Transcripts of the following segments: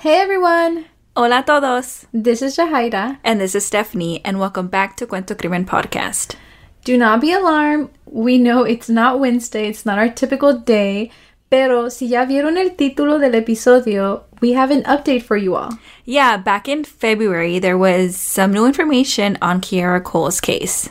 Hey everyone! Hola a todos! This is Jahaira. And this is Stephanie, and welcome back to Cuento Crimen Podcast. Do not be alarmed. We know it's not Wednesday, it's not our typical day, pero si ya vieron el título del episodio, we have an update for you all. Yeah, back in February, there was some new information on Kierra Coles' case.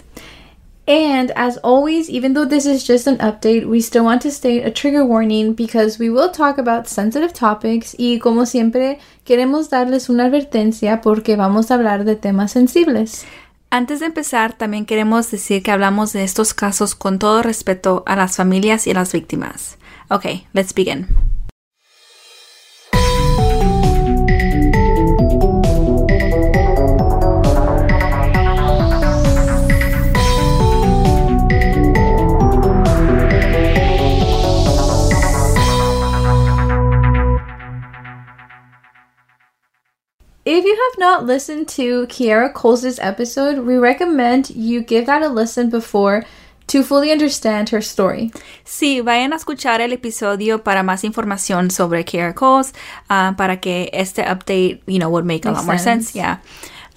And as always, even though this is just an update, we still want to state a trigger warning because we will talk about sensitive topics y como siempre queremos darles una advertencia porque vamos a hablar de temas sensibles. Antes de empezar, también queremos decir que hablamos de estos casos con todo respeto a las familias y las víctimas. Okay, let's begin. Have not listened to Kierra Coles' episode, we recommend you give that a listen before to fully understand her story. Sí, vayan a escuchar el episodio para más información sobre Kierra Coles, uh, para que este update, you know, would make a lot more sense. Yeah.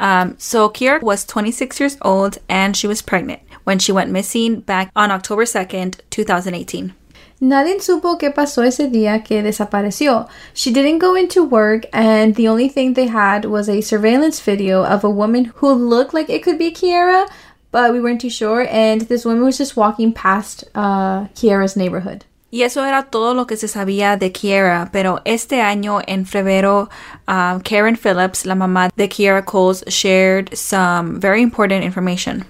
Um, so Kierra was 26 years old and she was pregnant when she went missing back on October 2nd, 2018. Nadie supo qué pasó ese día que desapareció. She didn't go into work, and the only thing they had was a surveillance video of a woman who looked like it could be Kierra, but we weren't too sure. And this woman was just walking past uh, Kierra's neighborhood. Y eso era todo lo que se sabía de Kierra, pero este año en febrero, um, Karen Phillips, la mamá de Kierra Coles, shared some very important information.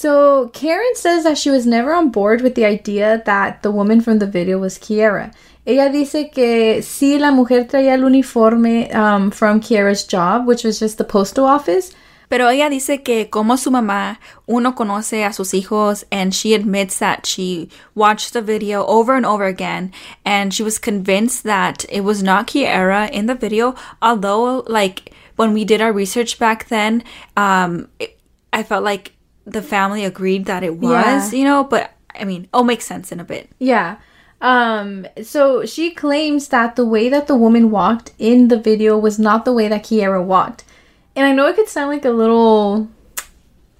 So, Karen says that she was never on board with the idea that the woman from the video was Kierra. Ella dice que sí, la mujer traía el uniforme um, from Kierra's job, which was just the postal office. Pero ella dice que como su mamá, uno conoce a sus hijos and she admits that she watched the video over and over again and she was convinced that it was not Kierra in the video, although like when we did our research back then, um, it, I felt like the family agreed that it was, yeah. you know, but I mean, oh, makes sense in a bit. Yeah. Um, so she claims that the way that the woman walked in the video was not the way that Kierra walked. And I know it could sound like a little,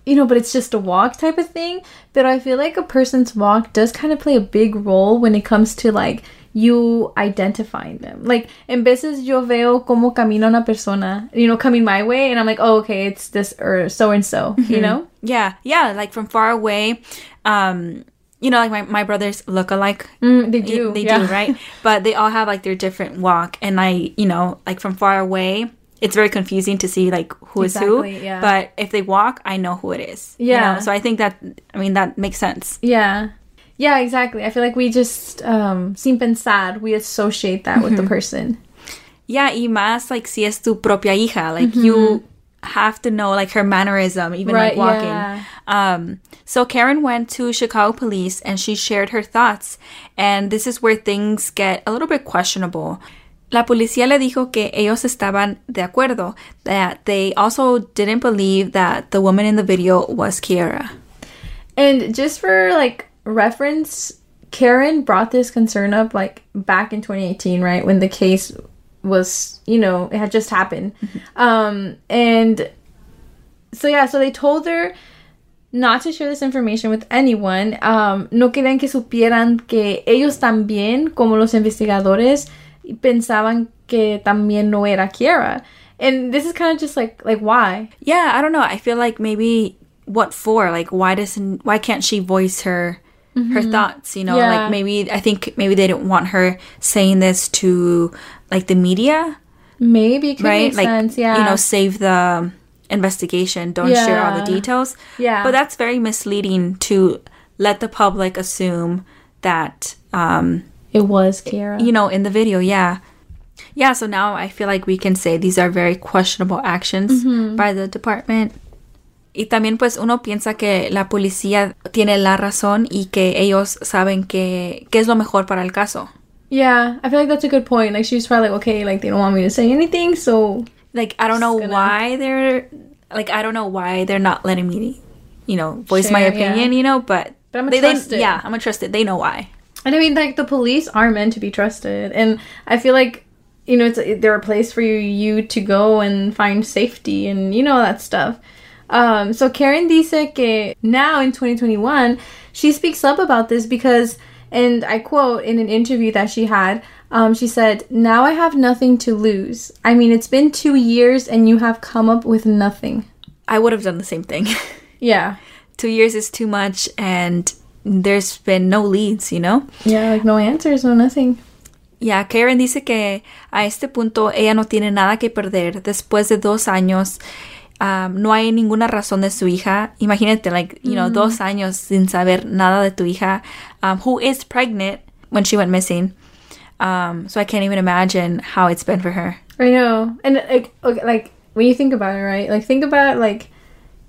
you know, but it's just a walk type of thing. But I feel like a person's walk does kind of play a big role when it comes to like you identifying them. Like, en veces yo veo como camina una persona, you know, coming my way, and I'm like, oh, okay, it's this or so and so, you know? Yeah, yeah, like from far away. Um, you know, like my, my brothers look alike. Mm, they do. They yeah. do, right? But they all have like their different walk. And I, you know, like from far away, it's very confusing to see like who exactly, is who. Yeah. But if they walk, I know who it is. Yeah. You know? So I think that, I mean, that makes sense. Yeah. Yeah, exactly. I feel like we just, um, sin pensar, we associate that with the person. Yeah, y más like si es tu propia hija. Like you have to know like her mannerism, even Right, like walking. yeah. Um, so Karen went to Chicago police and she shared her thoughts. And this is where things get a little bit questionable. La policía le dijo que ellos estaban de acuerdo, that they also didn't believe that the woman in the video was Kierra. And just for like reference, Karen brought this concern up like back in 2018, right? When the case was, you know, it had just happened. Um, and so, yeah, so they told her not to share this information with anyone. Um, no querían que supieran que ellos también, como los investigadores, pensaban que también no era Kierra. And this is kind of just like, like why? Yeah, I don't know. I feel like maybe what for? Like why doesn't why can't she voice her her thoughts, you know? Yeah. Like maybe I think maybe they didn't want her saying this to like the media, Maybe it right? like sense. Yeah. you know, save the investigation, don't share all the details. Yeah. But that's very misleading to let the public assume that um it was Kierra. you know, in the video, yeah. Yeah, so now I feel like we can say these are very questionable actions by the department. Y también pues uno piensa que la policía tiene la razón y que ellos saben que, que es lo mejor para el caso. Yeah, I feel like that's a good point. Like she's probably like, okay, like they don't want me to say anything, so Like I don't know gonna- why they're like I don't know why they're not letting me, you know, voice my Share, yeah. opinion, you know, but, But I'ma they, they- trust it. yeah, I'm gonna trust it. They know why. and I mean like the police are meant to be trusted, and I feel like you know, it's they're a place for you, you to go and find safety and you know that stuff. Um, so Karen dice que now in 2021, she speaks up about this because, and I quote in an interview that she had, um, she said, Now I have nothing to lose. I mean, it's been two years and you have come up with nothing. I would have done the same thing. Yeah. Two years is too much, and there's been no leads, you know? Yeah, like no answers, no nothing. Ya, Karen dice que a este punto ella no tiene nada que perder. Después de dos años, um, no hay ninguna razón de su hija. Imagínate, like, you know, dos años sin saber nada de tu hija, um, who is pregnant when she went missing. Um, so I can't even imagine how it's been for her. I know. And like, okay, like when you think about it, right? Like think about like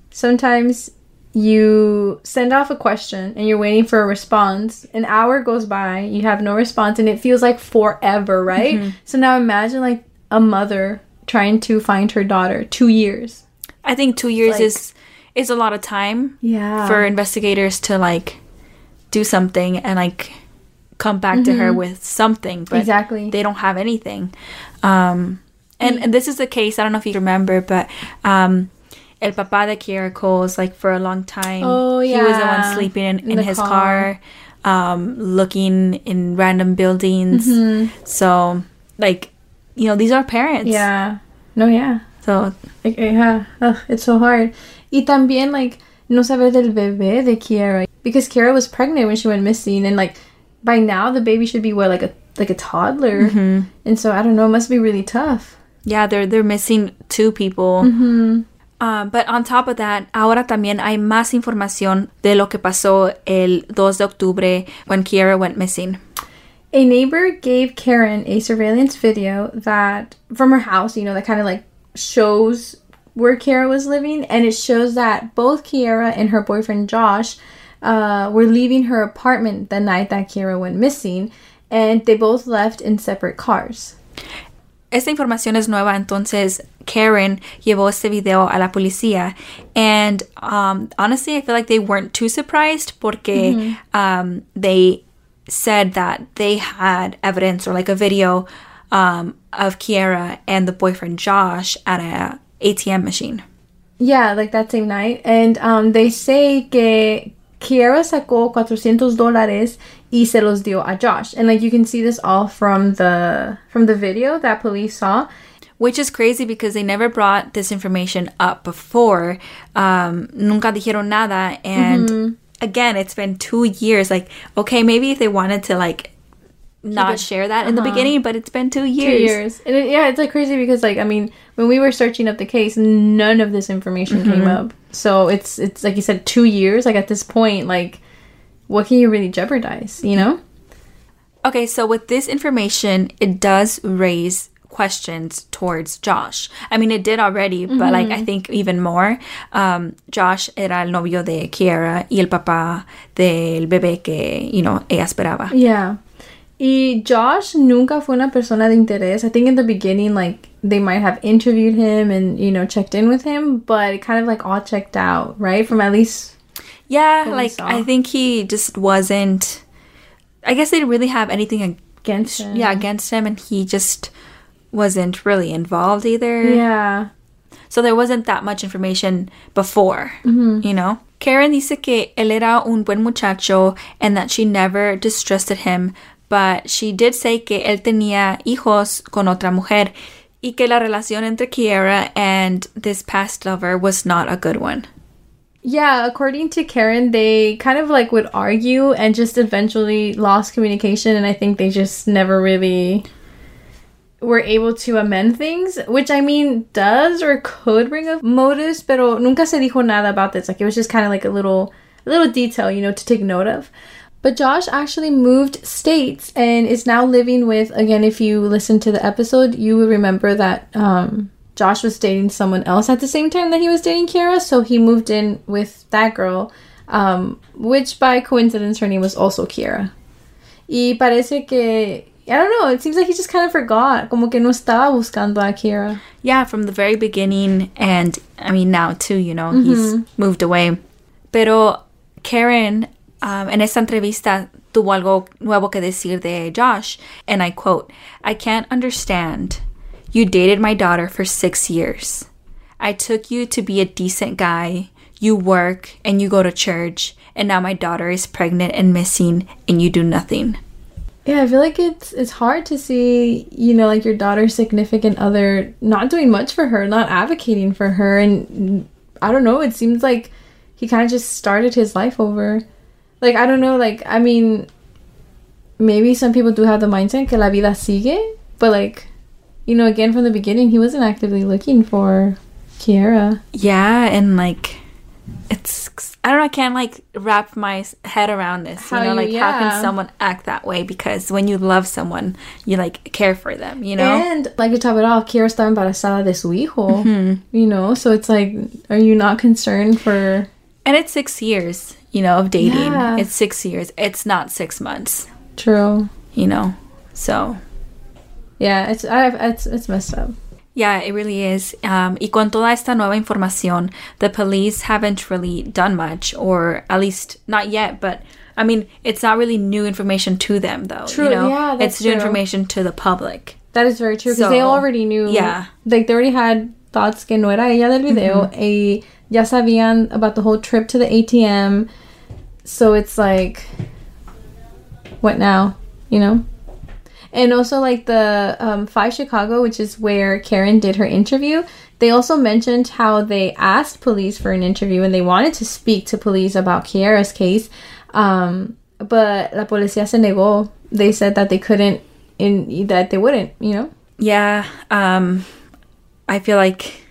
sometimes you send off a question and you're waiting for a response. An hour goes by, you have no response, and it feels like forever, right? So now imagine like a mother trying to find her daughter. Two years. I think two years like- is is a lot of time Yeah. for investigators to like do something and like come back to her with something, but Exactly. they don't have anything. Um, and, and this is the case. I don't know if you remember, but um, El Papa de Kierra Coles, like for a long time, Oh, yeah. he was the one sleeping in, In in his car. car, um, looking in random buildings. Mm-hmm. So, like, you know, these are parents. yeah. No, yeah. So Like, yeah. Ugh, it's so hard. Y también, like, no saber del bebé de Kierra. Because Kierra was pregnant when she went missing. And, like, by now, the baby should be, what, like a like a toddler? And so, I don't know. It must be really tough. Yeah, they're they're missing two people. Mm-hmm. Uh, but on top of that, ahora también hay más información de lo que pasó el 2 de octubre when Kierra went missing. A neighbor gave Karen a surveillance video that from her house, you know, that kind of like shows where Kierra was living, and it shows that both Kierra and her boyfriend Josh uh, were leaving her apartment the night that Kierra went missing, and they both left in separate cars. Esta información es nueva, entonces Karen llevó este video a la policía. And um, honestly, I feel like they weren't too surprised porque um, they said that they had evidence or like a video um, of Kierra and the boyfriend Josh at a ATM machine. Yeah, like that same night. And um, they say que Kierra sacó 400 dólares y se los dio a Josh. And like you can see this all from the from the video that police saw. Which is crazy because they never brought this information up before. Um, nunca dijeron nada. And again, it's been two years. Like, okay, maybe if they wanted to, like, not share that in the uh-huh. beginning, but it's been two years. Two years. And it, yeah, it's like crazy because like I mean, when we were searching up the case, none of this information came mm-hmm. up. So it's it's like you said, two years. Like at this point, like what can you really jeopardize? You know? Okay, so with this information, it does raise questions towards Josh. I mean, it did already, but like I mm-hmm. think even more. Um, Josh era el novio de Kierra y el papá del bebé que, you know, ella esperaba. Yeah. Y Josh nunca fue una persona de interés. I think in the beginning, like they might have interviewed him and you know checked in with him, but it kind of like all checked out, right? From at least Yeah, like. I think he just wasn't. I guess they didn't really have anything, against him. yeah, against him, and he just wasn't really involved either. Yeah. So there wasn't that much information before, mm-hmm. you know? Karen dice que él era un buen muchacho and that she never distrusted him, but she did say que él tenía hijos con otra mujer y que la relación entre Kierra and this past lover was not a good one. Yeah, according to Karen, they kind of like would argue and just eventually lost communication, and I think they just never really were able to amend things, which I mean does or could bring up motives, pero nunca se dijo nada about this. Like it was just kind of like a little, a little detail, you know, to take note of. But Josh actually moved states and is now living with. Again, if you listen to the episode, you will remember that um, Josh was dating someone else at the same time that he was dating Kierra. So he moved in with that girl, um, which by coincidence her name was also Kiara. Y parece que I don't know. It seems like he just kind of forgot, como que no estaba buscando a Kierra. Yeah, from the very beginning, and I mean now too, you know, he's moved away. Pero Karen, um, en esta entrevista, tuvo algo nuevo que decir de Josh, and I quote, I can't understand. You dated my daughter for six years. I took you to be a decent guy. You work and you go to church, and now my daughter is pregnant and missing, and you do nothing. Yeah, I feel like it's it's hard to see, you know, like your daughter's significant other not doing much for her, not advocating for her, and I don't know. It seems like he kind of just started his life over. Like I don't know. Like I mean, maybe some people do have the mindset que la vida sigue, but like, you know, again from the beginning, he wasn't actively looking for Kierra. Yeah, and like, it's I don't know. I can't like wrap my head around this. How you know, you- like how can someone act that way? Because when you love someone, you like care for them. You know. And like to top it off, Kierra estaba embarazada de su hijo. Mm-hmm. You know, so it's like, are you not concerned for? And it's six years, you know, of dating. Yeah. It's six years. It's not six months, True. you know. So Yeah, it's I, it's it's messed up. yeah, it really is. Um, y con toda esta nueva información, the police haven't really done much, or at least not yet. But I mean, it's not really new information to them, though. True, You know? yeah, that's it's new true. information to the public. That is very true because they already knew. yeah. like they already had thoughts que no era ella del video. A ya sabían about the whole trip to the ATM. So it's like, what now? You know. And also, like the um, Five Chicago, which is where Karen did her interview, they also mentioned how they asked police for an interview and they wanted to speak to police about Kierra's case. Um, but la policía se negó. They said that they couldn't, in that they wouldn't, you know? Yeah, um, I feel like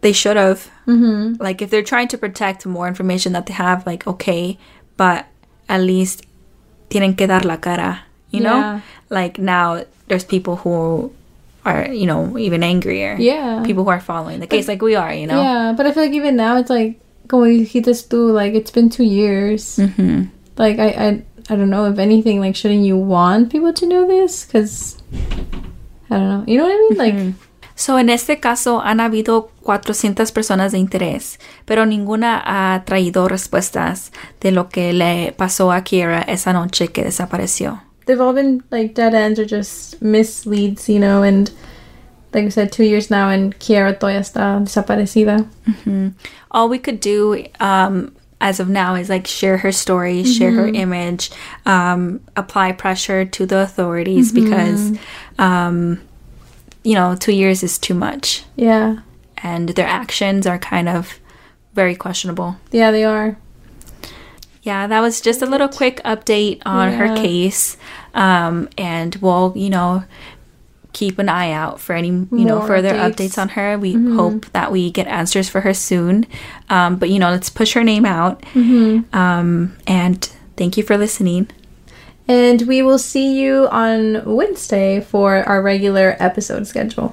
they should have. Mm-hmm. Like, if they're trying to protect more information that they have, like, okay, but at least tienen que dar la cara, you know? Yeah. Like, now there's people who are, you know, even angrier. Yeah. People who are following the case, like we are, you know? Yeah, but I feel like even now it's like, como dijiste tú, like it's been two years. Mm-hmm. Like I, I, I don't know if anything. Like, shouldn't you want people to know this? Because I don't know. You know what I mean? Like, So, en este caso han habido 400 personas de interés, pero ninguna ha traído respuestas de lo que le pasó a Kierra esa noche que desapareció. they've all been like dead ends or just misleads, you know. And like I said, two years now, and Kierra todavía está desaparecida. All we could do um, as of now is like share her story, share her image, um, apply pressure to the authorities because, um, you know, two years is too much. Yeah, And their actions are kind of very questionable. yeah, they are. Yeah, that was just a little quick update on her case. Um, and we'll, you know, keep an eye out for any, you know, further updates. updates. on her. We hope that we get answers for her soon. Um, but, you know, let's push her name out. Um, and thank you for listening. And we will see you on Wednesday for our regular episode schedule.